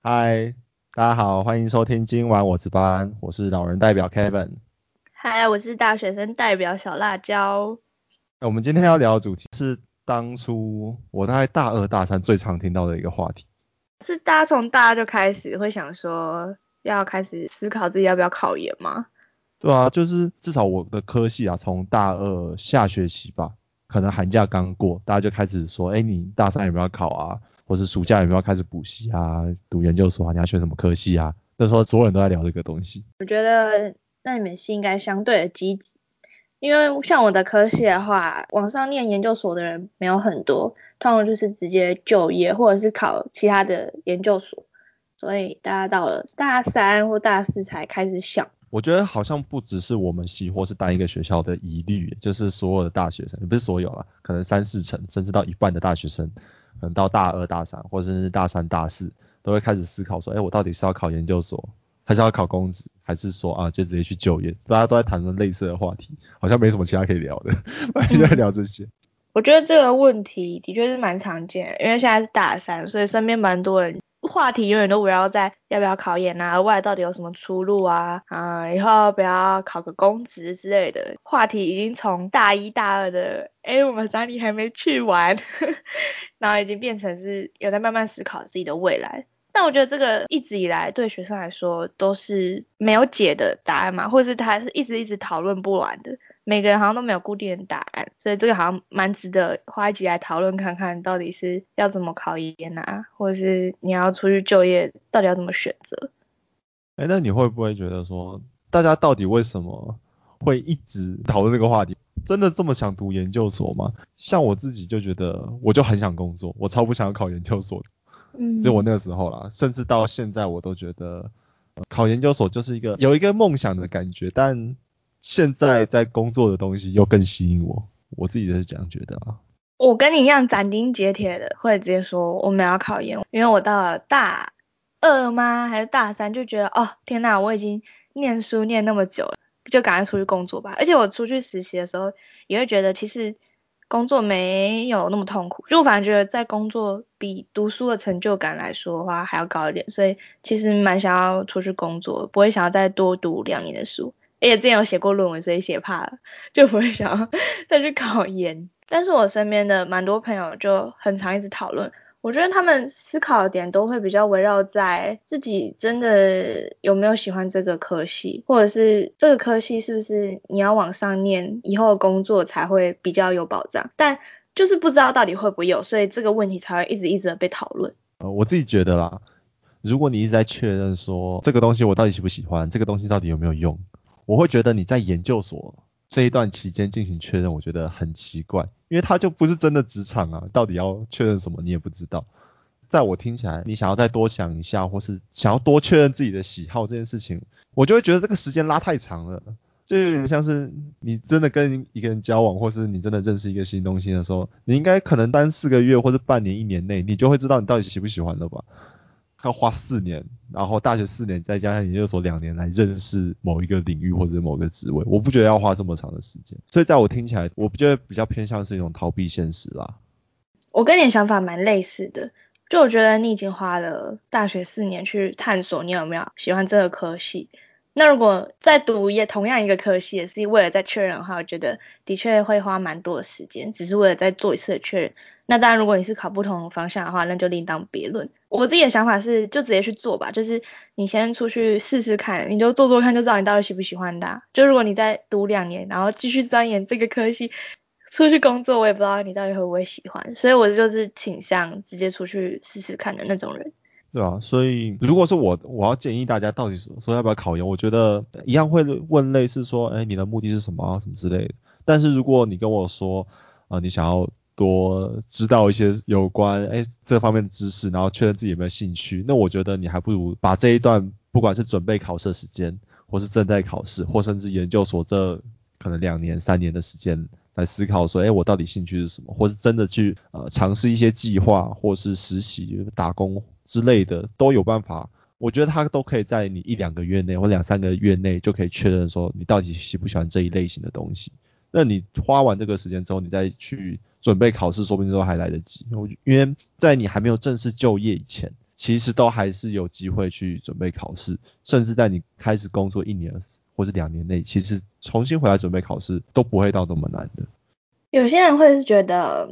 嗨，大家好，欢迎收听今晚我值班，我是老人代表 Kevin。嗨，我是大学生代表小辣椒。我们今天要聊的主题是当初我大概大二大三最常听到的一个话题。是大家从大二就开始会想说要开始思考自己要不要考研吗？对啊，就是至少我的科系啊，从大二下学期吧，可能寒假刚过，大家就开始说，哎，你大三有没有考啊？或是暑假有没有开始补习啊？读研究所啊？你要选什么科系啊？那时候所有人都在聊这个东西。我觉得那你们系应该相对的积极，因为像我的科系的话，网上念研究所的人没有很多，通常就是直接就业或者是考其他的研究所，所以大家到了大三或大四才开始想。我觉得好像不只是我们系或是单一个学校的疑虑，就是所有的大学生，也不是所有啊，可能三四成甚至到一半的大学生。可能到大二、大三，或者是大三、大四，都会开始思考说，哎，我到底是要考研究所，还是要考公职，还是说啊，就直接去就业？大家都在谈论类似的话题，好像没什么其他可以聊的，反正就在聊这些。我觉得这个问题的确是蛮常见，因为现在是大三，所以身边蛮多人。话题永远都围绕在要不要考研啊，外到底有什么出路啊，啊，以后要不要考个公职之类的。话题已经从大一大二的，哎，我们哪里还没去完，然后已经变成是有在慢慢思考自己的未来。但我觉得这个一直以来对学生来说都是没有解的答案嘛，或是他是一直一直讨论不完的。每个人好像都没有固定的答案，所以这个好像蛮值得花一集来讨论看看，到底是要怎么考研啊，或者是你要出去就业，到底要怎么选择？哎，那你会不会觉得说，大家到底为什么会一直讨论这个话题？真的这么想读研究所吗？像我自己就觉得，我就很想工作，我超不想要考研究所。嗯，就我那个时候啦，甚至到现在我都觉得，考研究所就是一个有一个梦想的感觉，但。现在在工作的东西又更吸引我，我自己是这样觉得啊。我跟你一样斩钉截铁的会直接说我们要考研，因为我到了大二吗还是大三就觉得哦天呐，我已经念书念那么久了，就赶快出去工作吧。而且我出去实习的时候也会觉得其实工作没有那么痛苦，就反正觉得在工作比读书的成就感来说的话还要高一点，所以其实蛮想要出去工作，不会想要再多读两年的书。而且之前有写过论文，所以写怕了，就不会想要 再去考研。但是我身边的蛮多朋友就很常一直讨论，我觉得他们思考的点都会比较围绕在自己真的有没有喜欢这个科系，或者是这个科系是不是你要往上念，以后工作才会比较有保障。但就是不知道到底会不会有，所以这个问题才会一直一直的被讨论。呃，我自己觉得啦，如果你一直在确认说这个东西我到底喜不喜欢，这个东西到底有没有用。我会觉得你在研究所这一段期间进行确认，我觉得很奇怪，因为他就不是真的职场啊，到底要确认什么你也不知道。在我听起来，你想要再多想一下，或是想要多确认自己的喜好这件事情，我就会觉得这个时间拉太长了，就有点像是你真的跟一个人交往，或是你真的认识一个新东西的时候，你应该可能单四个月或者半年、一年内，你就会知道你到底喜不喜欢了吧。要花四年，然后大学四年，再加上研究所两年来认识某一个领域或者某个职位，我不觉得要花这么长的时间。所以在我听起来，我不觉得比较偏向是一种逃避现实啦。我跟你的想法蛮类似的，就我觉得你已经花了大学四年去探索你有没有喜欢这个科系。那如果再读也同样一个科系，也是为了再确认的话，我觉得的确会花蛮多的时间，只是为了再做一次的确认。那当然，如果你是考不同方向的话，那就另当别论。我自己的想法是，就直接去做吧，就是你先出去试试看，你就做做看，就知道你到底喜不喜欢的。就如果你再读两年，然后继续钻研这个科系，出去工作，我也不知道你到底会不会喜欢。所以我就是倾向直接出去试试看的那种人。对啊，所以如果是我，我要建议大家到底说要不要考研，我觉得一样会问类似说，哎，你的目的是什么啊，什么之类的。但是如果你跟我说，啊，你想要多知道一些有关哎这方面的知识，然后确认自己有没有兴趣，那我觉得你还不如把这一段不管是准备考试时间，或是正在考试，或甚至研究所这可能两年三年的时间来思考说，哎，我到底兴趣是什么，或是真的去呃尝试一些计划，或是实习打工。之类的都有办法，我觉得他都可以在你一两个月内或两三个月内就可以确认说你到底喜不喜欢这一类型的东西。那你花完这个时间之后，你再去准备考试，说不定都还来得及。我因为在你还没有正式就业以前，其实都还是有机会去准备考试，甚至在你开始工作一年或者两年内，其实重新回来准备考试都不会到那么难的。有些人会是觉得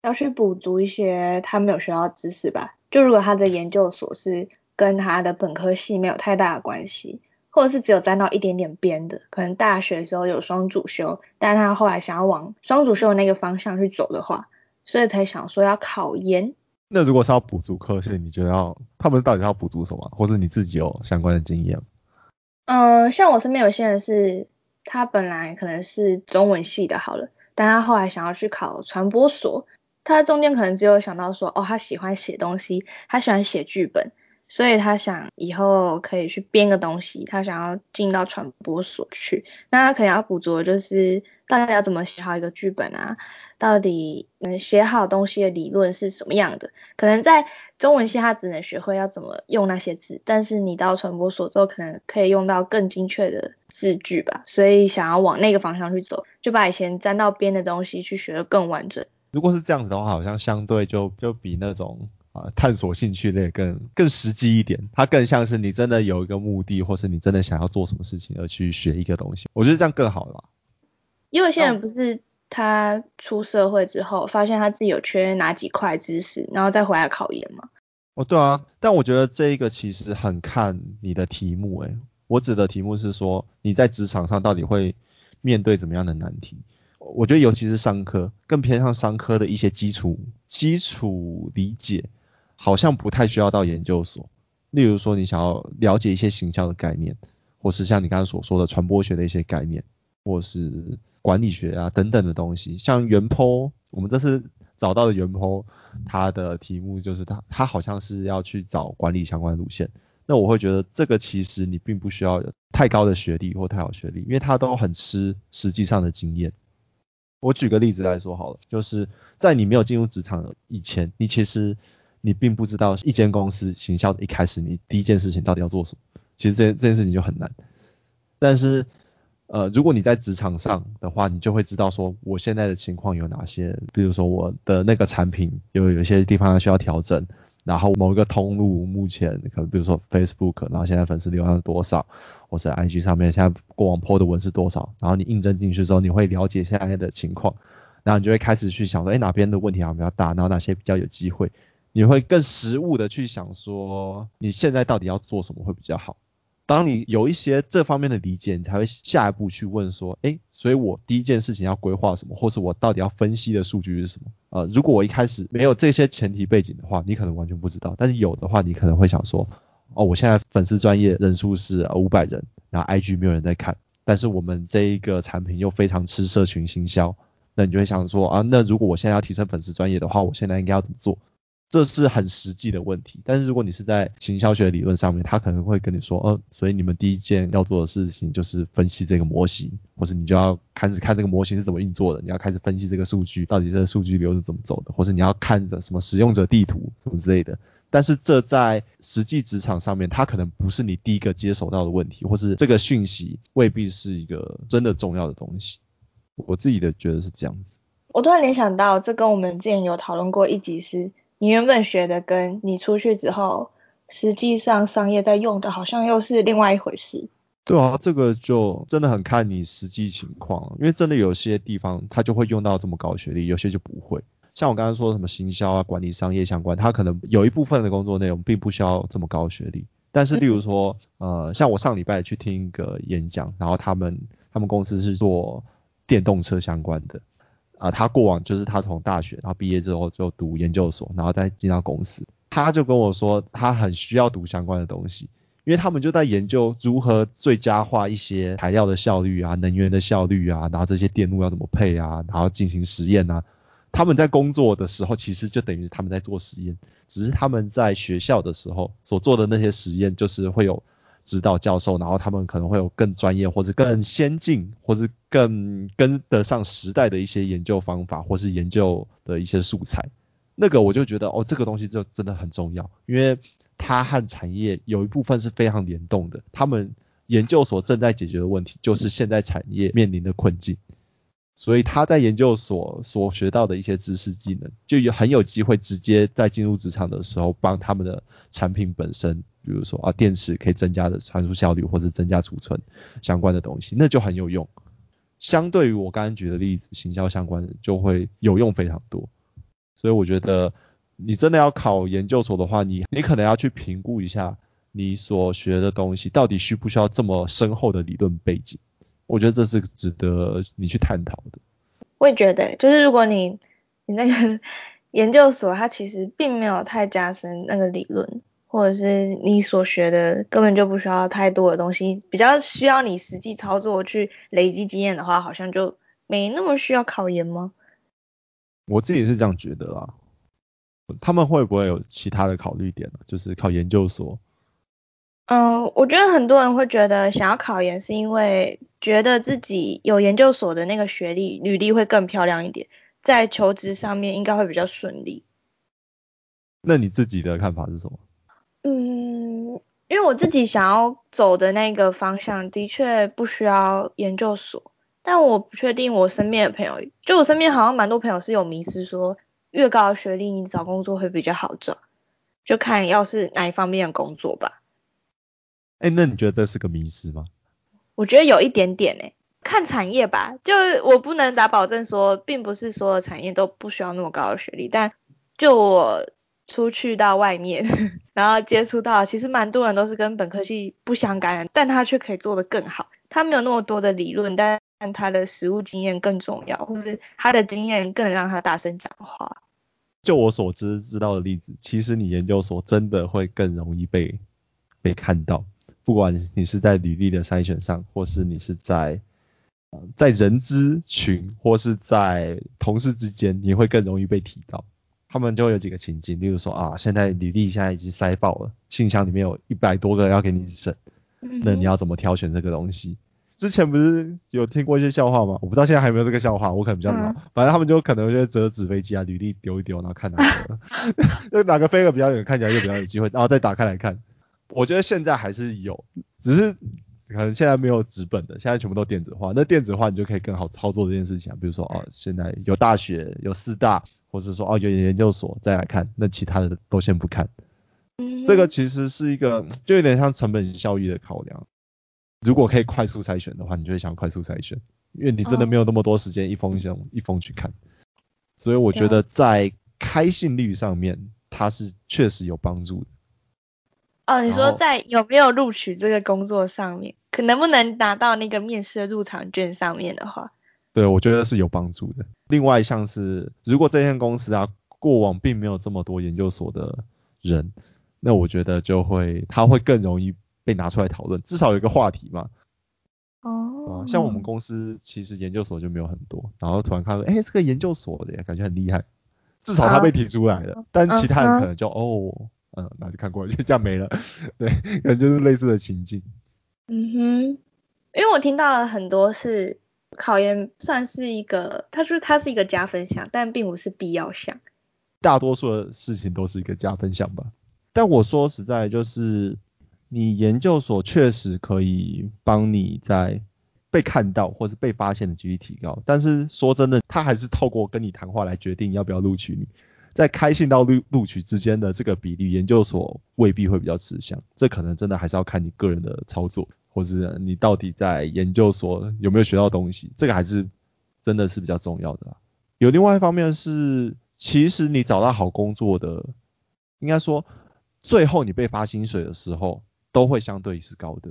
要去补足一些他没有学到知识吧，就如果他的研究所是跟他的本科系没有太大的关系，或者是只有沾到一点点边的，可能大学的时候有双主修，但他后来想要往双主修的那个方向去走的话，所以才想说要考研。那如果是要补足科系，你觉得要他们到底要补足什么，或者你自己有相关的经验？嗯，像我身边有些人是，他本来可能是中文系的，好了，但他后来想要去考传播所，他中间可能只有想到说，哦，他喜欢写东西，他喜欢写剧本。所以他想以后可以去编个东西，他想要进到传播所去。那他可能要捕捉的就是到底要怎么写好一个剧本啊？到底能写好东西的理论是什么样的？可能在中文系他只能学会要怎么用那些字，但是你到传播所之后，可能可以用到更精确的字句吧。所以想要往那个方向去走，就把以前沾到边的东西去学得更完整。如果是这样子的话，好像相对就就比那种。探索兴趣类更更实际一点，它更像是你真的有一个目的，或是你真的想要做什么事情而去学一个东西。我觉得这样更好了。因为有些人不是他出社会之后，发现他自己有缺哪几块知识，然后再回来考研嘛。哦，对啊，但我觉得这一个其实很看你的题目。诶，我指的题目是说你在职场上到底会面对怎么样的难题。我觉得尤其是商科，更偏向商科的一些基础基础理解。好像不太需要到研究所，例如说你想要了解一些行销的概念，或是像你刚刚所说的传播学的一些概念，或是管理学啊等等的东西。像原剖，我们这次找到的原剖，它的题目就是它，它好像是要去找管理相关路线。那我会觉得这个其实你并不需要有太高的学历或太好学历，因为它都很吃实际上的经验。我举个例子来说好了，就是在你没有进入职场以前，你其实。你并不知道一间公司行销的一开始，你第一件事情到底要做什么？其实这这件事情就很难。但是，呃，如果你在职场上的话，你就会知道说我现在的情况有哪些。比如说我的那个产品有有些地方需要调整，然后某一个通路目前可能比如说 Facebook，然后现在粉丝流量是多少，或是 IG 上面现在过往 PO 的文是多少，然后你应征进去之后，你会了解现在的情况，然后你就会开始去想说，哎，哪边的问题好像比较大，然后哪些比较有机会。你会更实务的去想说，你现在到底要做什么会比较好。当你有一些这方面的理解，你才会下一步去问说，哎，所以我第一件事情要规划什么，或是我到底要分析的数据是什么？呃，如果我一开始没有这些前提背景的话，你可能完全不知道。但是有的话，你可能会想说，哦，我现在粉丝专业人数是五百人，然后 IG 没有人在看，但是我们这一个产品又非常吃社群行销，那你就会想说，啊，那如果我现在要提升粉丝专业的话，我现在应该要怎么做？这是很实际的问题，但是如果你是在行销学理论上面，他可能会跟你说，呃，所以你们第一件要做的事情就是分析这个模型，或是你就要开始看这个模型是怎么运作的，你要开始分析这个数据，到底这个数据流是怎么走的，或是你要看着什么使用者地图什么之类的。但是这在实际职场上面，它可能不是你第一个接手到的问题，或是这个讯息未必是一个真的重要的东西。我自己的觉得是这样子。我突然联想到，这跟我们之前有讨论过一集是。你原本学的跟你出去之后，实际上商业在用的，好像又是另外一回事。对啊，这个就真的很看你实际情况，因为真的有些地方他就会用到这么高学历，有些就不会。像我刚刚说什么行销啊、管理商业相关，他可能有一部分的工作内容并不需要这么高学历。但是例如说，呃，像我上礼拜去听一个演讲，然后他们他们公司是做电动车相关的。啊，他过往就是他从大学，然后毕业之后就读研究所，然后再进到公司。他就跟我说，他很需要读相关的东西，因为他们就在研究如何最佳化一些材料的效率啊、能源的效率啊，然后这些电路要怎么配啊，然后进行实验啊。他们在工作的时候，其实就等于他们在做实验，只是他们在学校的时候所做的那些实验，就是会有。指导教授，然后他们可能会有更专业或者更先进，或是更跟得上时代的一些研究方法，或是研究的一些素材。那个我就觉得哦，这个东西就真的很重要，因为它和产业有一部分是非常联动的。他们研究所正在解决的问题，就是现在产业面临的困境。所以他在研究所所学到的一些知识技能，就有很有机会直接在进入职场的时候帮他们的产品本身，比如说啊电池可以增加的传输效率或者增加储存相关的东西，那就很有用。相对于我刚刚举的例子，行销相关的就会有用非常多。所以我觉得你真的要考研究所的话，你你可能要去评估一下你所学的东西到底需不需要这么深厚的理论背景。我觉得这是值得你去探讨的。我也觉得，就是如果你你那个 研究所，它其实并没有太加深那个理论，或者是你所学的根本就不需要太多的东西，比较需要你实际操作去累积经验的话，好像就没那么需要考研吗？我自己是这样觉得啦。他们会不会有其他的考虑点呢？就是考研究所。嗯，我觉得很多人会觉得想要考研，是因为觉得自己有研究所的那个学历，履历会更漂亮一点，在求职上面应该会比较顺利。那你自己的看法是什么？嗯，因为我自己想要走的那个方向，的确不需要研究所，但我不确定我身边的朋友，就我身边好像蛮多朋友是有迷思，说越高的学历你找工作会比较好找，就看要是哪一方面的工作吧。哎，那你觉得这是个迷失吗？我觉得有一点点哎，看产业吧。就我不能打保证说，并不是所有产业都不需要那么高的学历。但就我出去到外面，然后接触到，其实蛮多人都是跟本科系不相干的，但他却可以做得更好。他没有那么多的理论，但他的实务经验更重要，或是他的经验更能让他大声讲话。就我所知知道的例子，其实你研究所真的会更容易被被看到。不管你是在履历的筛选上，或是你是在在人资群，或是在同事之间，你会更容易被提到。他们就会有几个情境，例如说啊，现在履历现在已经塞爆了，信箱里面有一百多个要给你审，那你要怎么挑选这个东西？之前不是有听过一些笑话吗？我不知道现在还有没有这个笑话，我可能比较老，反正他们就可能就折纸飞机啊，履历丢一丢，然后看哪个，就哪个飞得比较远，看起来就比较有机会，然后再打开来看。我觉得现在还是有，只是可能现在没有纸本的，现在全部都电子化。那电子化你就可以更好操作这件事情，比如说哦，现在有大学有四大，或是说哦有研究所再来看，那其他的都先不看。嗯，这个其实是一个就有点像成本效益的考量。如果可以快速筛选的话，你就会想快速筛选，因为你真的没有那么多时间一封一封一封去看。所以我觉得在开信率上面，它是确实有帮助的。哦，你说在有没有录取这个工作上面，可能不能拿到那个面试的入场券上面的话，对，我觉得是有帮助的。另外像是，如果这间公司啊过往并没有这么多研究所的人，那我觉得就会他会更容易被拿出来讨论，至少有一个话题嘛。哦。像我们公司其实研究所就没有很多，然后突然看到，哎，这个研究所的感觉很厉害，至少他被提出来了，但其他人可能就哦。嗯，那就看过了，就这样没了。对，可能就是类似的情境。嗯哼，因为我听到了很多是考研算是一个，他说它是一个加分项，但并不是必要项。大多数的事情都是一个加分项吧。但我说实在，就是你研究所确实可以帮你在被看到或是被发现的几率提高，但是说真的，他还是透过跟你谈话来决定要不要录取你。在开信到录录取之间的这个比例，研究所未必会比较吃香，这可能真的还是要看你个人的操作，或是你到底在研究所有没有学到东西，这个还是真的是比较重要的。有另外一方面是，其实你找到好工作的，应该说最后你被发薪水的时候，都会相对是高的，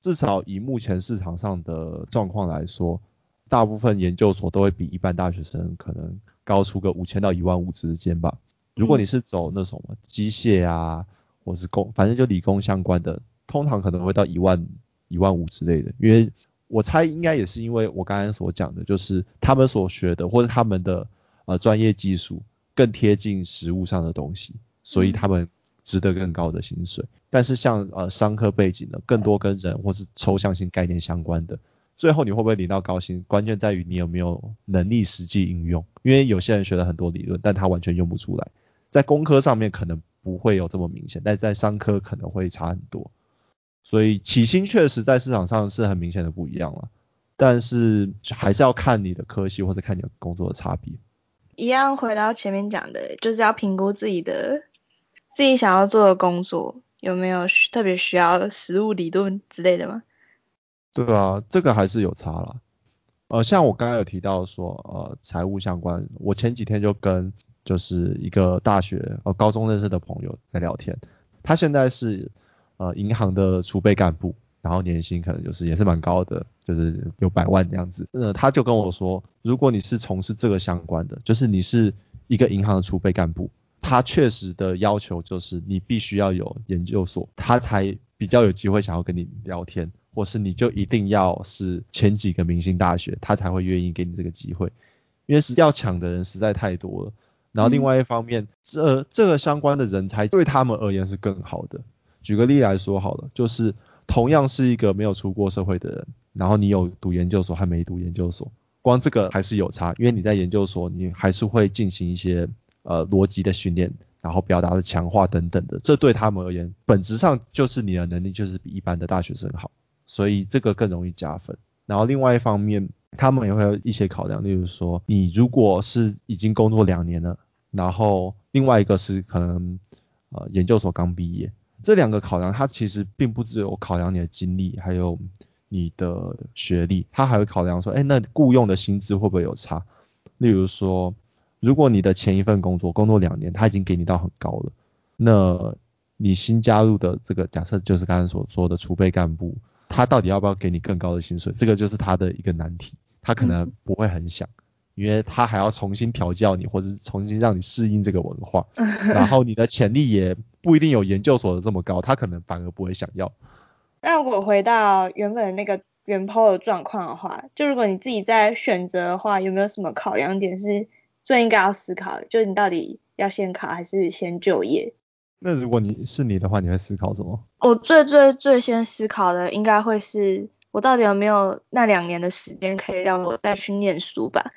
至少以目前市场上的状况来说，大部分研究所都会比一般大学生可能。高出个五千到一万五之间吧。如果你是走那什么机械啊，或是工，反正就理工相关的，通常可能会到一万一万五之类的。因为我猜应该也是因为我刚刚所讲的，就是他们所学的或者他们的呃专业技术更贴近实物上的东西，所以他们值得更高的薪水。但是像呃商科背景的，更多跟人或是抽象性概念相关的。最后你会不会领到高薪？关键在于你有没有能力实际应用。因为有些人学了很多理论，但他完全用不出来。在工科上面可能不会有这么明显，但是在商科可能会差很多。所以起薪确实在市场上是很明显的不一样了。但是还是要看你的科系或者看你的工作的差别。一样回到前面讲的，就是要评估自己的自己想要做的工作有没有特别需要实务理论之类的吗？对啊，这个还是有差了。呃，像我刚刚有提到说，呃，财务相关，我前几天就跟就是一个大学呃高中认识的朋友在聊天，他现在是呃银行的储备干部，然后年薪可能就是也是蛮高的，就是有百万这样子。呃，他就跟我说，如果你是从事这个相关的，就是你是一个银行的储备干部，他确实的要求就是你必须要有研究所，他才比较有机会想要跟你聊天。或是你就一定要是前几个明星大学，他才会愿意给你这个机会，因为是要抢的人实在太多了。然后另外一方面，这这个相关的人才对他们而言是更好的。举个例来说好了，就是同样是一个没有出过社会的人，然后你有读研究所还没读研究所，光这个还是有差，因为你在研究所你还是会进行一些呃逻辑的训练，然后表达的强化等等的，这对他们而言本质上就是你的能力就是比一般的大学生好。所以这个更容易加分。然后另外一方面，他们也会有一些考量，例如说，你如果是已经工作两年了，然后另外一个是可能呃研究所刚毕业，这两个考量，它其实并不只有考量你的经历，还有你的学历，它还会考量说，哎，那雇佣的薪资会不会有差？例如说，如果你的前一份工作工作两年，他已经给你到很高了，那你新加入的这个假设就是刚才所说的储备干部。他到底要不要给你更高的薪水？这个就是他的一个难题。他可能不会很想，因为他还要重新调教你，或者是重新让你适应这个文化。然后你的潜力也不一定有研究所的这么高，他可能反而不会想要。那如果回到原本那个原抛的状况的话，就如果你自己在选择的话，有没有什么考量点是最应该要思考的？就是你到底要先考还是先就业？那如果你是你的话，你会思考什么？我最最最先思考的应该会是，我到底有没有那两年的时间可以让我再去念书吧？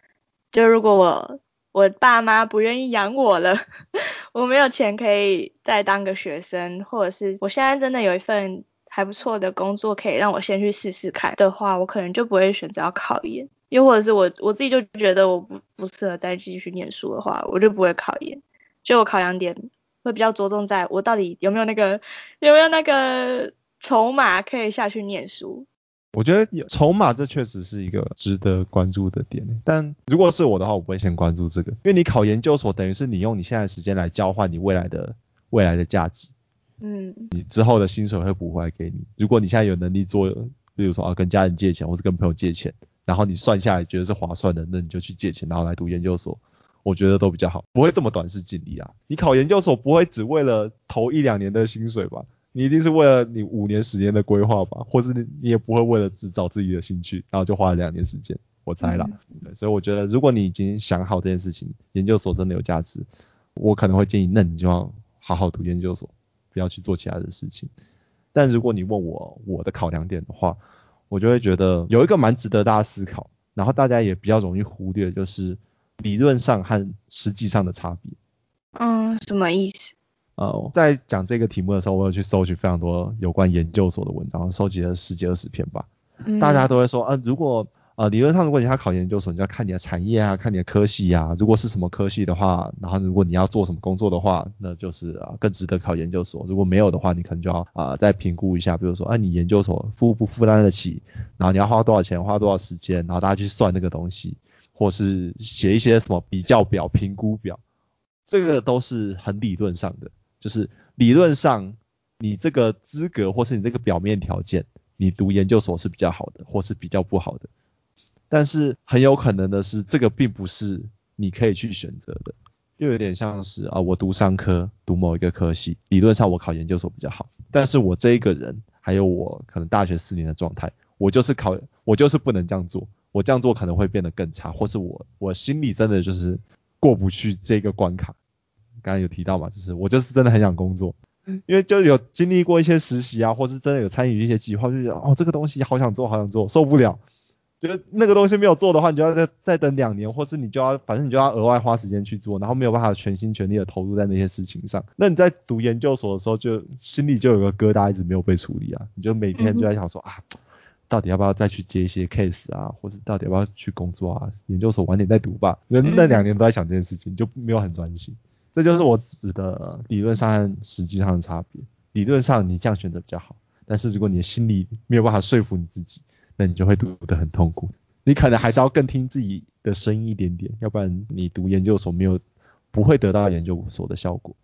就如果我我爸妈不愿意养我了，我没有钱可以再当个学生，或者是我现在真的有一份还不错的工作可以让我先去试试看的话，我可能就不会选择要考研。又或者是我我自己就觉得我不不适合再继续念书的话，我就不会考研。就我考两点。会比较着重在我到底有没有那个有没有那个筹码可以下去念书。我觉得筹码这确实是一个值得关注的点，但如果是我的话，我不会先关注这个，因为你考研究所等于是你用你现在时间来交换你未来的未来的价值。嗯。你之后的薪水会补回来给你。如果你现在有能力做，比如说啊跟家人借钱或者跟朋友借钱，然后你算下来觉得是划算的，那你就去借钱，然后来读研究所。我觉得都比较好，不会这么短视尽力啊。你考研究所不会只为了头一两年的薪水吧？你一定是为了你五年十年的规划吧？或是你你也不会为了只找自己的兴趣，然后就花了两年时间，我猜啦。对所以我觉得，如果你已经想好这件事情，研究所真的有价值，我可能会建议，那你就要好好读研究所，不要去做其他的事情。但如果你问我我的考量点的话，我就会觉得有一个蛮值得大家思考，然后大家也比较容易忽略，就是。理论上和实际上的差别。嗯，什么意思？呃，在讲这个题目的时候，我有去搜取非常多有关研究所的文章，收集了十几二十篇吧。大家都会说，呃，如果呃理论上如果你要考研究所，你要看你的产业啊，看你的科系啊。如果是什么科系的话，然后如果你要做什么工作的话，那就是啊更值得考研究所。如果没有的话，你可能就要啊再评估一下，比如说，啊你研究所负不负担得起，然后你要花多少钱，花多少时间，然后大家去算那个东西。或是写一些什么比较表、评估表，这个都是很理论上的，就是理论上你这个资格或是你这个表面条件，你读研究所是比较好的，或是比较不好的。但是很有可能的是，这个并不是你可以去选择的，就有点像是啊，我读商科，读某一个科系，理论上我考研究所比较好，但是我这一个人还有我可能大学四年的状态，我就是考，我就是不能这样做。我这样做可能会变得更差，或是我我心里真的就是过不去这个关卡。刚刚有提到嘛，就是我就是真的很想工作，因为就有经历过一些实习啊，或是真的有参与一些计划，就觉得哦这个东西好想做，好想做，受不了。觉得那个东西没有做的话，你就要再再等两年，或是你就要反正你就要额外花时间去做，然后没有办法全心全力的投入在那些事情上。那你在读研究所的时候，就心里就有个疙瘩一直没有被处理啊，你就每天就在想说啊。到底要不要再去接一些 case 啊，或是到底要不要去工作啊？研究所晚点再读吧。那那两年都在想这件事情，就没有很专心。这就是我指的理论上和实际上的差别。理论上你这样选择比较好，但是如果你的心里没有办法说服你自己，那你就会读得很痛苦。你可能还是要更听自己的声音一点点，要不然你读研究所没有不会得到研究所的效果。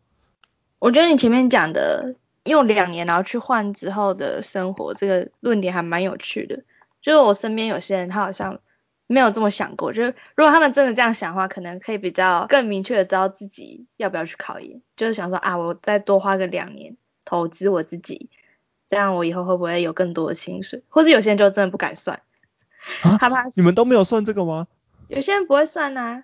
我觉得你前面讲的用两年然后去换之后的生活，这个论点还蛮有趣的。就是我身边有些人他好像没有这么想过，就是如果他们真的这样想的话，可能可以比较更明确的知道自己要不要去考研。就是想说啊，我再多花个两年投资我自己，这样我以后会不会有更多的薪水？或者有些人就真的不敢算。害怕？你们都没有算这个吗？有些人不会算呐。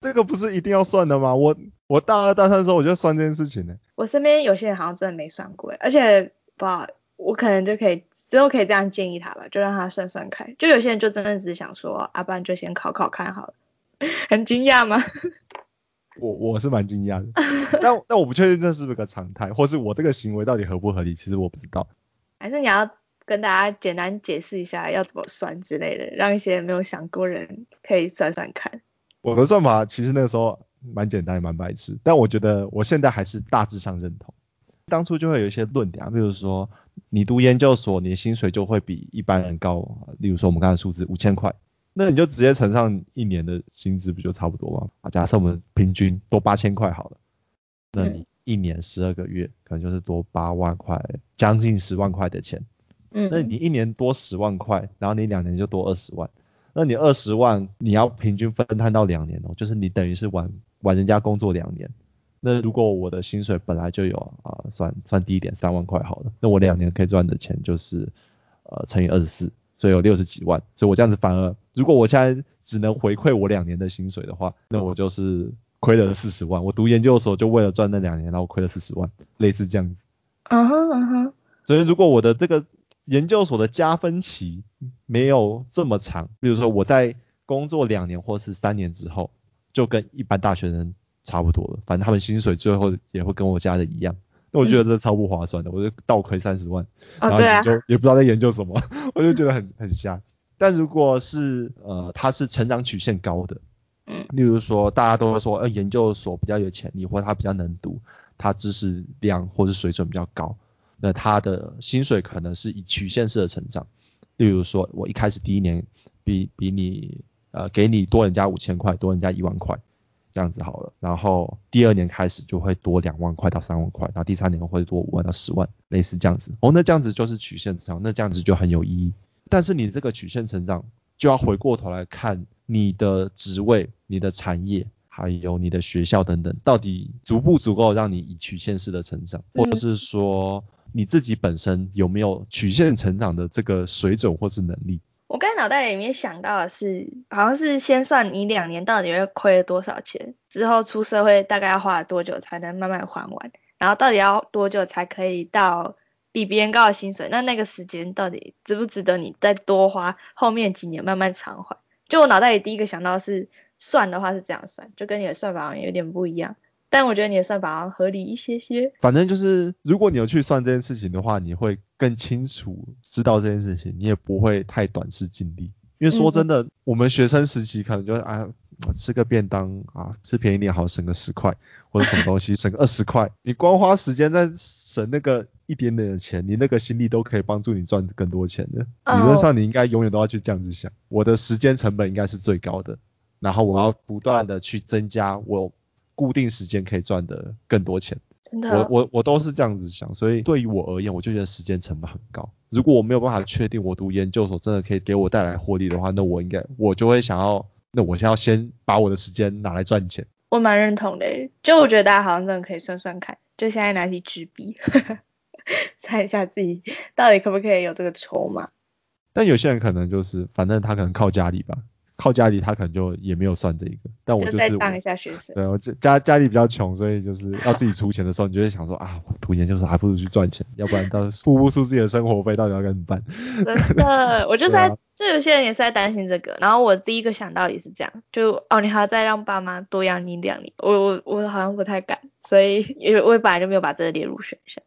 这个不是一定要算的吗？我我大二大三的时候我就算这件事情呢。我身边有些人好像真的没算过，而且不好，我可能就可以之后可以这样建议他吧，就让他算算看。就有些人就真的只是想说，阿班就先考考看好了。很惊讶吗？我我是蛮惊讶的，但但我不确定这是不是个常态，或是我这个行为到底合不合理，其实我不知道。还是你要？跟大家简单解释一下要怎么算之类的，让一些没有想过人可以算算看。我的算法其实那个时候蛮简单，蛮白痴，但我觉得我现在还是大致上认同。当初就会有一些论点，比如说你读研究所，你的薪水就会比一般人高，例如说我们刚才数字五千块，那你就直接乘上一年的薪资不就差不多吗？啊，假设我们平均多八千块好了，那你一年十二个月可能就是多八万块，将近十万块的钱。嗯，那你一年多十万块，然后你两年就多二十万，那你二十万你要平均分摊到两年哦，就是你等于是晚晚人家工作两年。那如果我的薪水本来就有啊，算算低一点三万块好了，那我两年可以赚的钱就是呃乘以二十四，所以有六十几万。所以我这样子反而，如果我现在只能回馈我两年的薪水的话，那我就是亏了四十万。我读研究所就为了赚那两年，然后亏了四十万，类似这样子。啊哈啊哈。所以如果我的这个研究所的加分期没有这么长，比如说我在工作两年或是三年之后，就跟一般大学生差不多了，反正他们薪水最后也会跟我家的一样，那我觉得这超不划算的，我就倒亏三十万，然后研究也不知道在研究什么，我就觉得很很瞎。但如果是呃他是成长曲线高的，嗯，例如说大家都会说呃研究所比较有潜力，或者他比较能读，他知识量或是水准比较高。那他的薪水可能是以曲线式的成长，例如说，我一开始第一年比比你呃给你多人家五千块，多人家一万块，这样子好了，然后第二年开始就会多两万块到三万块，然后第三年会多五万到十万，类似这样子。哦，那这样子就是曲线成长，那这样子就很有意义。但是你这个曲线成长就要回过头来看你的职位、你的产业。还有你的学校等等，到底足不足够让你以曲线式的成长，或者是说你自己本身有没有曲线成长的这个水准或是能力？我刚才脑袋里面想到的是，好像是先算你两年到底会亏了多少钱，之后出社会大概要花多久才能慢慢还完，然后到底要多久才可以到比别人高的薪水？那那个时间到底值不值得你再多花后面几年慢慢偿还？就我脑袋里第一个想到是。算的话是这样算，就跟你的算法有点不一样，但我觉得你的算法合理一些些。反正就是，如果你有去算这件事情的话，你会更清楚知道这件事情，你也不会太短视尽力。因为说真的，我们学生时期可能就是啊，吃个便当啊，吃便宜点好，省个十块，或者什么东西 省个二十块，你光花时间在省那个一点点的钱，你那个心力都可以帮助你赚更多钱的。理论上你应该永远都要去这样子想，我的时间成本应该是最高的。然后我要不断的去增加我固定时间可以赚的更多钱，真的，我我我都是这样子想，所以对于我而言，我就觉得时间成本很高。如果我没有办法确定我读研究所真的可以给我带来获利的话，那我应该我就会想要，那我先要先把我的时间拿来赚钱。我蛮认同的，就我觉得大家好像真的可以算算看，就现在拿起纸笔，猜一下自己到底可不可以有这个筹码。但有些人可能就是，反正他可能靠家里吧。靠家里，他可能就也没有算这一个，但我就是当一下学生。对我家家里比较穷，所以就是要自己出钱的时候，你就会想说啊，读研究生还不如去赚钱，要不然到付不出自己的生活费，到底要该怎么办？真的，我就在，就有些人也是在担心这个，然后我第一个想到也是这样，就哦，你还要再让爸妈多养你两年，我我我好像不太敢，所以因为我本来就没有把这个列入选项。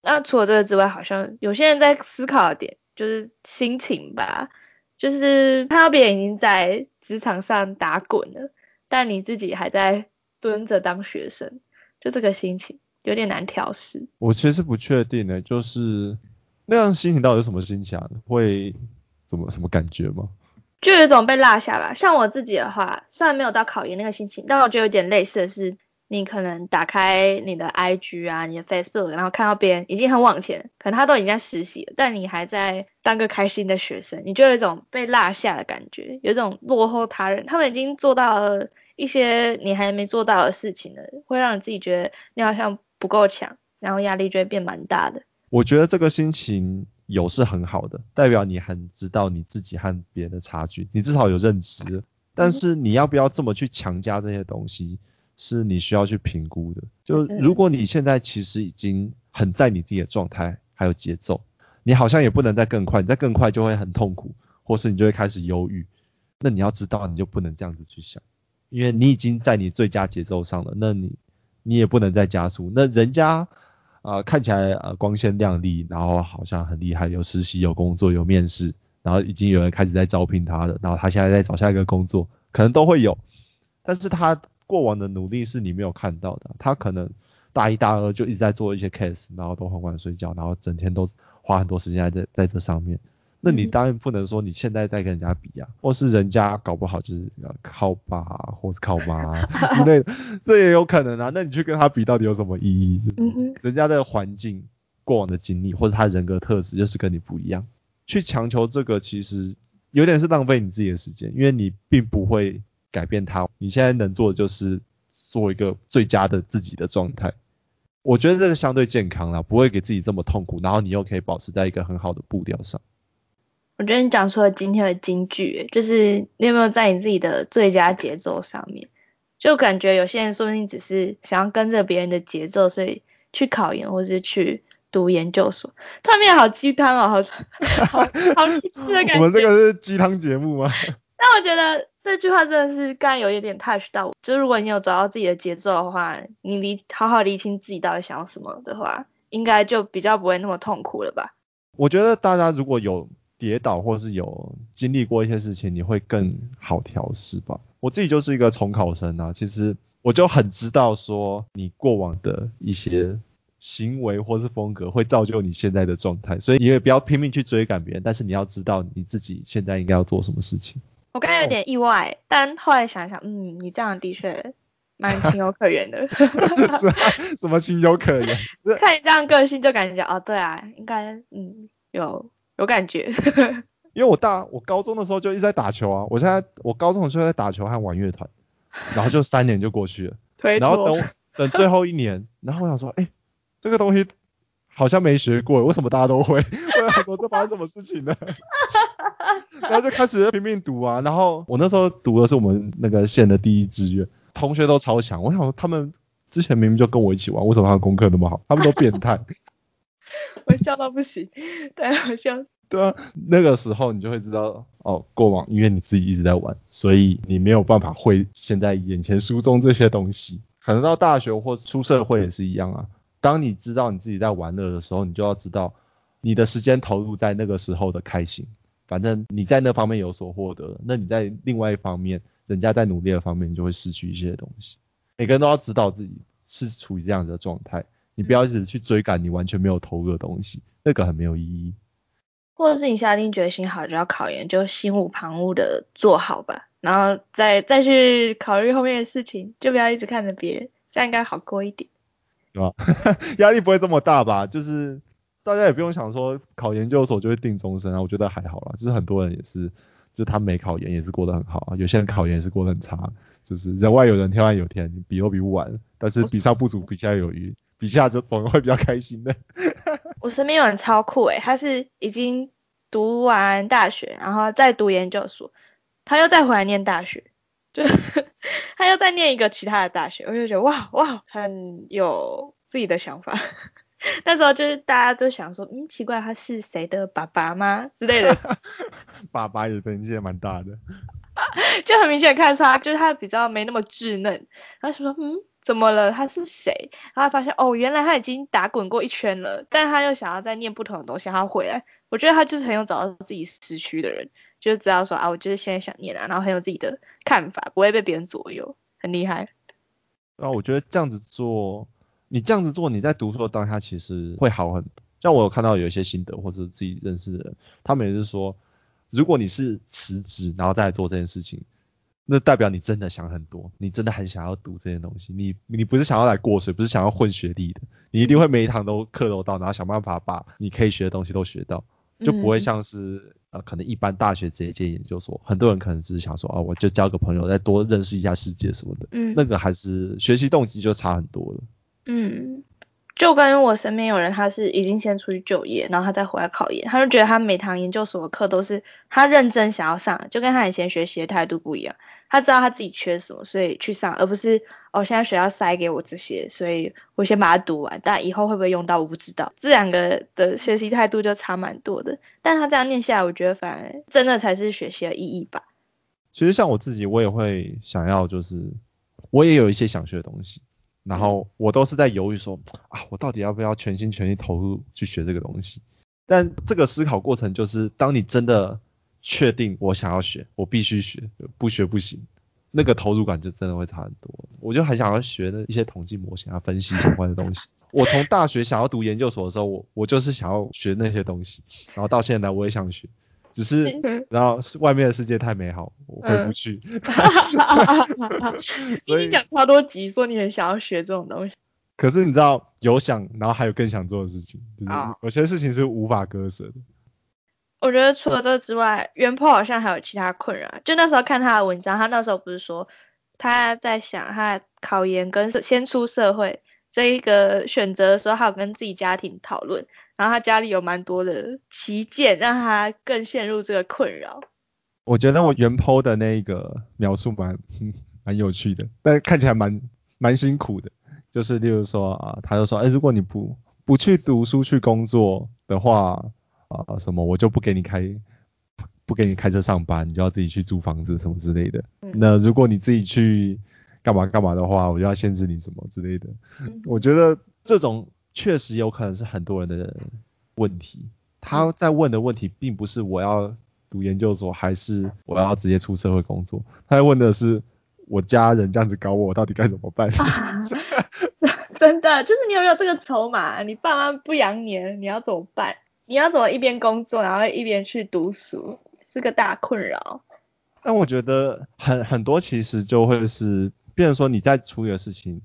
那除了这个之外，好像有些人在思考的点。就是心情吧，就是看到别人已经在职场上打滚了，但你自己还在蹲着当学生，就这个心情有点难调试。我其实不确定呢，就是那样心情到底是什么心情啊？会怎么什么感觉吗？就有一种被落下吧。像我自己的话，虽然没有到考研那个心情，但我觉得有点类似的是。你可能打开你的 IG 啊，你的 Facebook，然后看到别人已经很往前，可能他都已经在实习了，但你还在当个开心的学生，你就有一种被落下的感觉，有一种落后他人。他们已经做到了一些你还没做到的事情了，会让你自己觉得你好像不够强，然后压力就会变蛮大的。我觉得这个心情有是很好的，代表你很知道你自己和别人的差距，你至少有认知。但是你要不要这么去强加这些东西？是你需要去评估的。就如果你现在其实已经很在你自己的状态还有节奏，你好像也不能再更快，你再更快就会很痛苦，或是你就会开始忧郁。那你要知道，你就不能这样子去想，因为你已经在你最佳节奏上了，那你你也不能再加速。那人家啊看起来呃光鲜亮丽，然后好像很厉害，有实习有工作有面试，然后已经有人开始在招聘他了，然后他现在在找下一个工作，可能都会有，但是他。过往的努力是你没有看到的，他可能大一、大二就一直在做一些 case，然后都很晚睡觉，然后整天都花很多时间在在这上面。那你当然不能说你现在在跟人家比啊，或是人家搞不好就是靠爸或是靠妈之类的，这也有可能啊。那你去跟他比，到底有什么意义？人家的环境、过往的经历或者他人格特质就是跟你不一样，去强求这个其实有点是浪费你自己的时间，因为你并不会。改变他，你现在能做的就是做一个最佳的自己的状态。我觉得这个相对健康了，不会给自己这么痛苦，然后你又可以保持在一个很好的步调上。我觉得你讲出了今天的金句，就是你有没有在你自己的最佳节奏上面？就感觉有些人说不定只是想要跟着别人的节奏，所以去考研或是去读研究所。突然变好鸡汤哦，好 好好励志的感觉。我们这个是鸡汤节目吗？但我觉得这句话真的是刚有一点 touch 到我，就如果你有找到自己的节奏的话，你理好好理清自己到底想要什么的话，应该就比较不会那么痛苦了吧？我觉得大家如果有跌倒或是有经历过一些事情，你会更好调试吧。我自己就是一个重考生啊，其实我就很知道说你过往的一些行为或是风格会造就你现在的状态，所以你也不要拼命去追赶别人，但是你要知道你自己现在应该要做什么事情。我刚才有点意外，但后来想想，嗯，你这样的确蛮情有可原的。是啊，什么情有可原？看你这样个性就感觉，哦，对啊，应该，嗯，有有感觉。因为我大我高中的时候就一直在打球啊，我现在我高中的时候在打球和玩乐团，然后就三年就过去了，然后等等最后一年，然后我想说，哎，这个东西好像没学过，为什么大家都会？我想说这发生什么事情呢？然后就开始拼命读啊，然后我那时候读的是我们那个县的第一志愿，同学都超强。我想他们之前明明就跟我一起玩，为什么他们功课那么好？他们都变态。我笑到不行，对，好笑。对啊，那个时候你就会知道，哦，过往因为你自己一直在玩，所以你没有办法会现在眼前书中这些东西。可能到大学或出社会也是一样啊。当你知道你自己在玩乐的时候，你就要知道你的时间投入在那个时候的开心。反正你在那方面有所获得，那你在另外一方面，人家在努力的方面，你就会失去一些东西。每个人都要知道自己是处于这样的状态，你不要一直去追赶你完全没有投入的东西，那个很没有意义。或者是你下定决心好就要考研，就心无旁骛的做好吧，然后再再去考虑后面的事情，就不要一直看着别人，这样应该好过一点。对吧？压力不会这么大吧？就是。大家也不用想说考研究所就会定终身啊，我觉得还好啦。就是很多人也是，就他没考研也是过得很好啊。有些人考研也是过得很差，就是人外有人，天外有天，比都比不完。但是比上不足，比下有余，比下就总会比较开心的。我身边有人超酷诶，他是已经读完大学，然后再读研究所，他又再回来念大学，就 他又再念一个其他的大学，我就觉得哇哇，很有自己的想法。那时候就是大家都想说，嗯，奇怪，他是谁的爸爸吗之类的？爸爸也年纪也蛮大的，就很明显看出来，就是他比较没那么稚嫩。然后说，嗯，怎么了？他是谁？然后发现哦，原来他已经打滚过一圈了，但他又想要再念不同的东西，他回来。我觉得他就是很有找到自己时区的人，就知道说啊，我就是现在想念啊，然后很有自己的看法，不会被别人左右，很厉害。啊，我觉得这样子做，你这样子做，你在读书的当下其实会好很多。像我有看到有一些心得，或者自己认识的人，他们也是说，如果你是辞职然后再做这件事情，那代表你真的想很多，你真的很想要读这些东西。你你不是想要来过水，不是想要混学历的，你一定会每一堂都课都到，然后想办法把你可以学的东西都学到，就不会像是呃可能一般大学直接进研究所，很多人可能只是想说啊，我就交个朋友，再多认识一下世界什么的。嗯，那个还是学习动机就差很多了。嗯。就跟我身边有人，他是已经先出去就业，然后他再回来考研，他就觉得他每堂研究所的课都是他认真想要上，就跟他以前学习的态度不一样。他知道他自己缺什么，所以去上，而不是哦现在学校塞给我这些，所以我先把它读完，但以后会不会用到我不知道。这两个的学习态度就差蛮多的。但他这样念下来，我觉得反而真的才是学习的意义吧。其实像我自己，我也会想要，就是我也有一些想学的东西。然后我都是在犹豫说啊，我到底要不要全心全意投入去学这个东西？但这个思考过程就是，当你真的确定我想要学，我必须学，不学不行，那个投入感就真的会差很多。我就很想要学的一些统计模型啊，分析相关的东西。我从大学想要读研究所的时候，我我就是想要学那些东西，然后到现在我也想学。只是，然后是外面的世界太美好，我回不去。所以讲超多集，说你很想要学这种东西。可是你知道，有想，然后还有更想做的事情，就是有些事情是无法割舍的。我觉得除了这之外，元坡好像还有其他困扰。就那时候看他的文章，他那时候不是说他在想他考研跟先出社会。这一个选择的时候，还有跟自己家庭讨论，然后他家里有蛮多的旗舰，让他更陷入这个困扰。我觉得我原 po 的那个描述蛮 蛮有趣的，但看起来蛮蛮辛苦的。就是例如说啊，他就说，哎，如果你不不去读书去工作的话，啊什么我就不给你开不给你开车上班，你就要自己去租房子什么之类的。那如果你自己去。干嘛干嘛的话，我就要限制你什么之类的。我觉得这种确实有可能是很多人的问题。他在问的问题并不是我要读研究所还是我要直接出社会工作，他在问的是我家人这样子搞我，到底该怎么办？真的，就是你有没有这个筹码？你爸妈不养你，你要怎么办？你要怎么一边工作，然后一边去读书，是个大困扰。但我觉得很很多其实就会是。变成说你在处理的事情，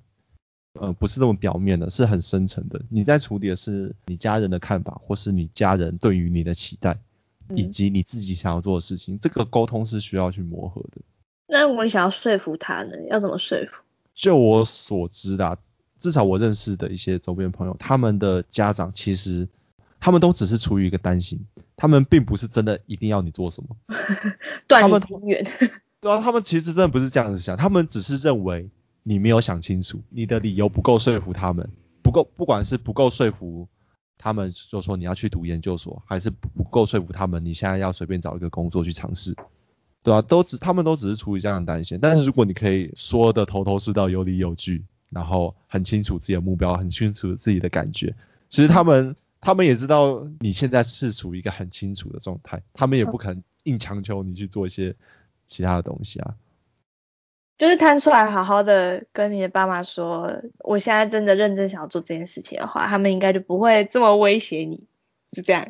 呃，不是那么表面的，是很深层的。你在处理的是你家人的看法，或是你家人对于你的期待，以及你自己想要做的事情。这个沟通是需要去磨合的。那我想要说服他呢？要怎么说服？就我所知的，至少我认识的一些周边朋友，他们的家长其实他们都只是出于一个担心，他们并不是真的一定要你做什么。断你姻缘。对啊，他们其实真的不是这样子想，他们只是认为你没有想清楚，你的理由不够说服他们，不够，不管是不够说服他们，就说你要去读研究所，还是不够说服他们，你现在要随便找一个工作去尝试，对啊，都只他们都只是出于这样的担心。但是如果你可以说的头头是道、有理有据，然后很清楚自己的目标，很清楚自己的感觉，其实他们他们也知道你现在是处于一个很清楚的状态，他们也不可能硬强求你去做一些。其他的东西啊，就是摊出来，好好的跟你的爸妈说，我现在真的认真想要做这件事情的话，他们应该就不会这么威胁你，是这样。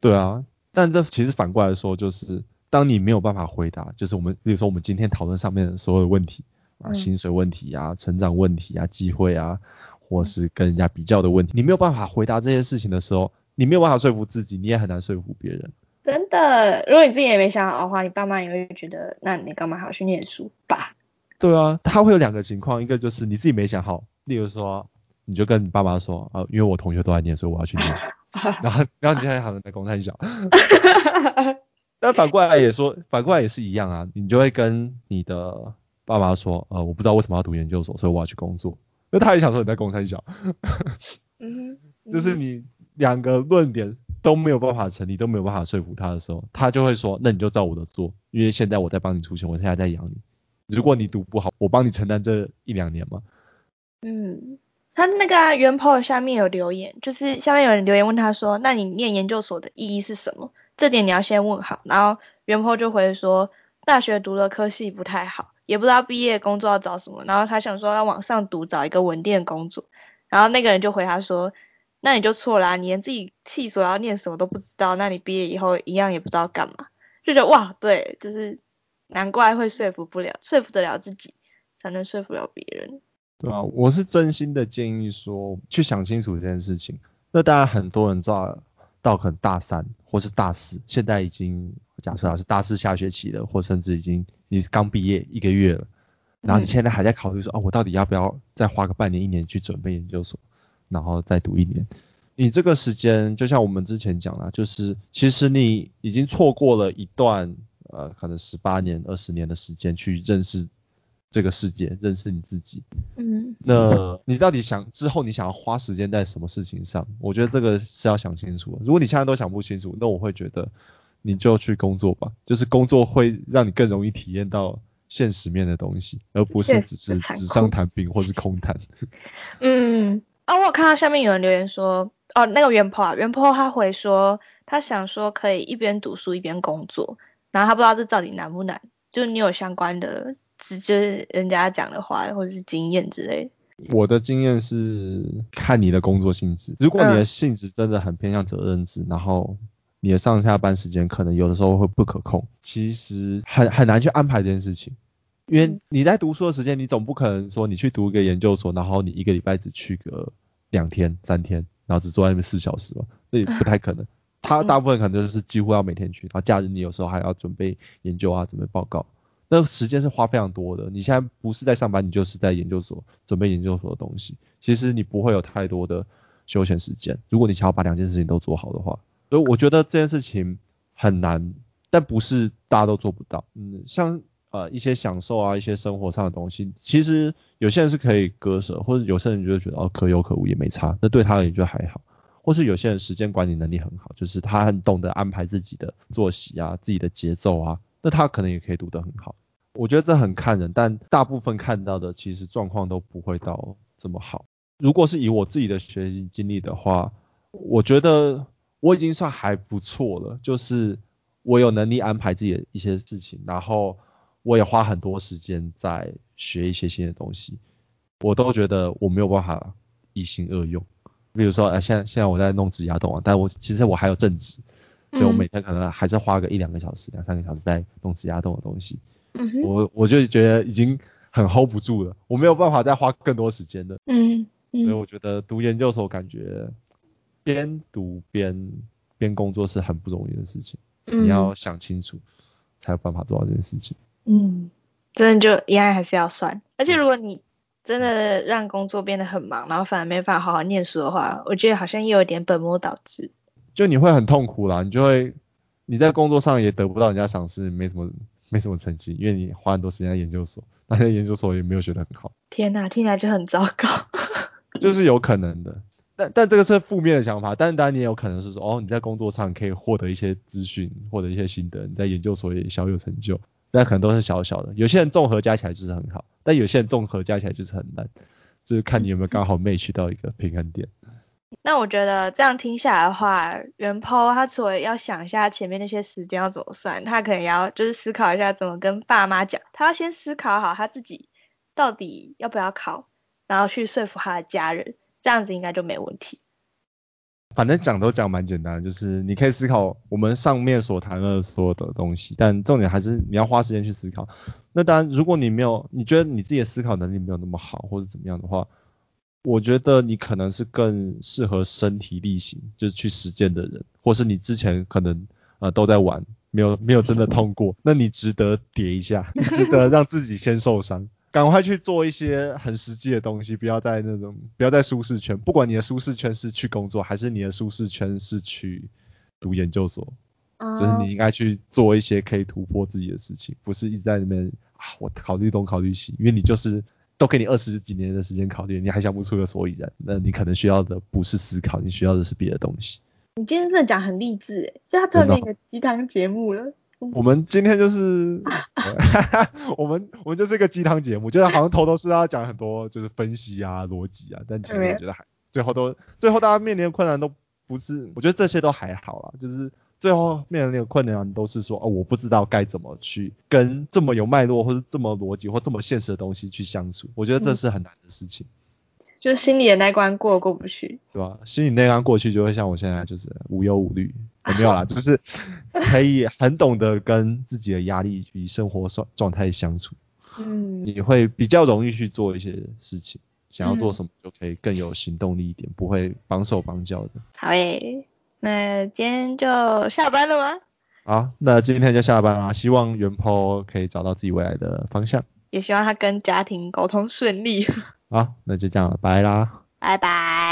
对啊，但这其实反过来说，就是当你没有办法回答，就是我们比如说我们今天讨论上面的所有的问题啊，薪水问题啊，成长问题啊，机会啊，或是跟人家比较的问题，你没有办法回答这些事情的时候，你没有办法说服自己，你也很难说服别人。真的，如果你自己也没想好的话，你爸妈也会觉得，那你干嘛还要去念书吧？对啊，他会有两个情况，一个就是你自己没想好，例如说，你就跟你爸妈说，啊，因为我同学都在念，所以我要去念，然后，然后你现在好像在公太小，但反过来也说，反过来也是一样啊，你就会跟你的爸妈说，呃，我不知道为什么要读研究所，所以我要去工作，那他也想说你在公太小，嗯，就是你两个论点。都没有办法成立，都没有办法说服他的时候，他就会说：“那你就照我的做，因为现在我在帮你出钱，我现在在养你。如果你读不好，我帮你承担这一两年嘛。嗯，他那个啊，原 po 下面有留言，就是下面有人留言问他说，那你念研究所的意义是什么？这点你要先问好。然后原 po 就回说，大学读的科系不太好，也不知道毕业工作要找什么，然后他想说要往上读，找一个稳定的工作。然后那个人就回他说，那你就错啦，你连自己系所要念什么都不知道，那你毕业以后一样也不知道干嘛。就觉得哇，对，就是难怪会说服不了，说服得了自己，才能说服了别人。对啊，我是真心的建议说，去想清楚这件事情。那当然，很多人到到可能大三或是大四，现在已经假设啊是大四下学期了，或甚至已经你刚毕业一个月了，然后你现在还在考虑说啊，我到底要不要再花个半年一年去准备研究所，然后再读一年？你这个时间就像我们之前讲了，就是其实你已经错过了一段呃可能十八年、二十年的时间去认识。这个世界，认识你自己。嗯，那你到底想之后你想要花时间在什么事情上？我觉得这个是要想清楚。如果你现在都想不清楚，那我会觉得你就去工作吧。就是工作会让你更容易体验到现实面的东西，而不是只是纸上谈兵或是空谈。嗯，啊，我有看到下面有人留言说，哦，那个袁坡啊，袁坡他回说，他想说可以一边读书一边工作，然后他不知道这到底难不难，就是你有相关的。是就是人家讲的话，或者是经验之类。我的经验是看你的工作性质，如果你的性质真的很偏向责任制，然后你的上下班时间可能有的时候会不可控，其实很很难去安排这件事情。因为你在读书的时间，你总不可能说你去读一个研究所，然后你一个礼拜只去个两天三天，然后只坐在那边四小时吧，那也不太可能。他大部分可能就是几乎要每天去，然后假日你有时候还要准备研究啊，准备报告。那时间是花非常多的。你现在不是在上班，你就是在研究所准备研究所的东西。其实你不会有太多的休闲时间。如果你想要把两件事情都做好的话，所以我觉得这件事情很难，但不是大家都做不到。嗯，像呃一些享受啊，一些生活上的东西，其实有些人是可以割舍，或者有些人就觉得哦可有可无也没差，那对他而言就还好。或是有些人时间管理能力很好，就是他很懂得安排自己的作息啊，自己的节奏啊，那他可能也可以读得很好。我觉得这很看人，但大部分看到的其实状况都不会到这么好。如果是以我自己的学习经历的话，我觉得我已经算还不错了，就是我有能力安排自己的一些事情，然后我也花很多时间在学一些新的东西，我都觉得我没有办法一心二用。比如说，呃，现在现在我在弄指甲动啊，但我其实我还有正职，所以我每天可能还是花个一两个小时、两三个小时在弄指甲动的东西。我我就觉得已经很 hold 不住了，我没有办法再花更多时间的。嗯，所以我觉得读研究所感觉边读边边工作是很不容易的事情，你要想清楚才有办法做到这件事情。嗯，真的就应该还是要算，而且如果你真的让工作变得很忙，然后反而没法好好念书的话，我觉得好像又有点本末倒置。就你会很痛苦啦，你就会你在工作上也得不到人家赏识，没什么。没什么成绩，因为你花很多时间在研究所，那在研究所也没有学得很好。天哪，听起来就很糟糕。就是有可能的，但但这个是负面的想法，但是当然你也有可能是说，哦，你在工作上可以获得一些资讯，获得一些心得，你在研究所也小有成就，但可能都是小小的。有些人综合加起来就是很好，但有些人综合加起来就是很烂，就是看你有没有刚好 m a t 到一个平衡点。那我觉得这样听下来的话，元抛他除了要想一下前面那些时间要怎么算，他可能要就是思考一下怎么跟爸妈讲，他要先思考好他自己到底要不要考，然后去说服他的家人，这样子应该就没问题。反正讲都讲蛮简单，就是你可以思考我们上面所谈的所有的东西，但重点还是你要花时间去思考。那当然，如果你没有，你觉得你自己的思考能力没有那么好，或者怎么样的话。我觉得你可能是更适合身体力行，就是去实践的人，或是你之前可能呃都在玩，没有没有真的通过，那你值得叠一下，你值得让自己先受伤，赶快去做一些很实际的东西，不要在那种不要在舒适圈，不管你的舒适圈是去工作，还是你的舒适圈是去读研究所，就是你应该去做一些可以突破自己的事情，不是一直在那边啊我考虑东考虑西，因为你就是。都给你二十几年的时间考虑，你还想不出个所以然，那你可能需要的不是思考，你需要的是别的东西。你今天真的讲很励志诶，就他突然变一个鸡汤节目了。我们今天就是，我们我们就是一个鸡汤节目，就是好像头头是要讲很多就是分析啊、逻辑啊，但其实我觉得还最后都最后大家面临的困难都不是，我觉得这些都还好啦，就是最后面临的困难都是说哦，我不知道该怎么去跟这么有脉络或者这么逻辑或这么现实的东西去相处，我觉得这是很难的事情。就心里的那关过过不去，对吧？心里那关过去，就会像我现在就是无忧无虑，也没有啦，就是可以很懂得跟自己的压力与生活状状态相处，嗯，你会比较容易去做一些事情，想要做什么就可以更有行动力一点，不会绑手绑脚的。好诶，那今天就下班了吗？好，那今天就下班啦，希望元抛可以找到自己未来的方向。也希望他跟家庭沟通顺利。好，那就这样了，拜啦。拜拜。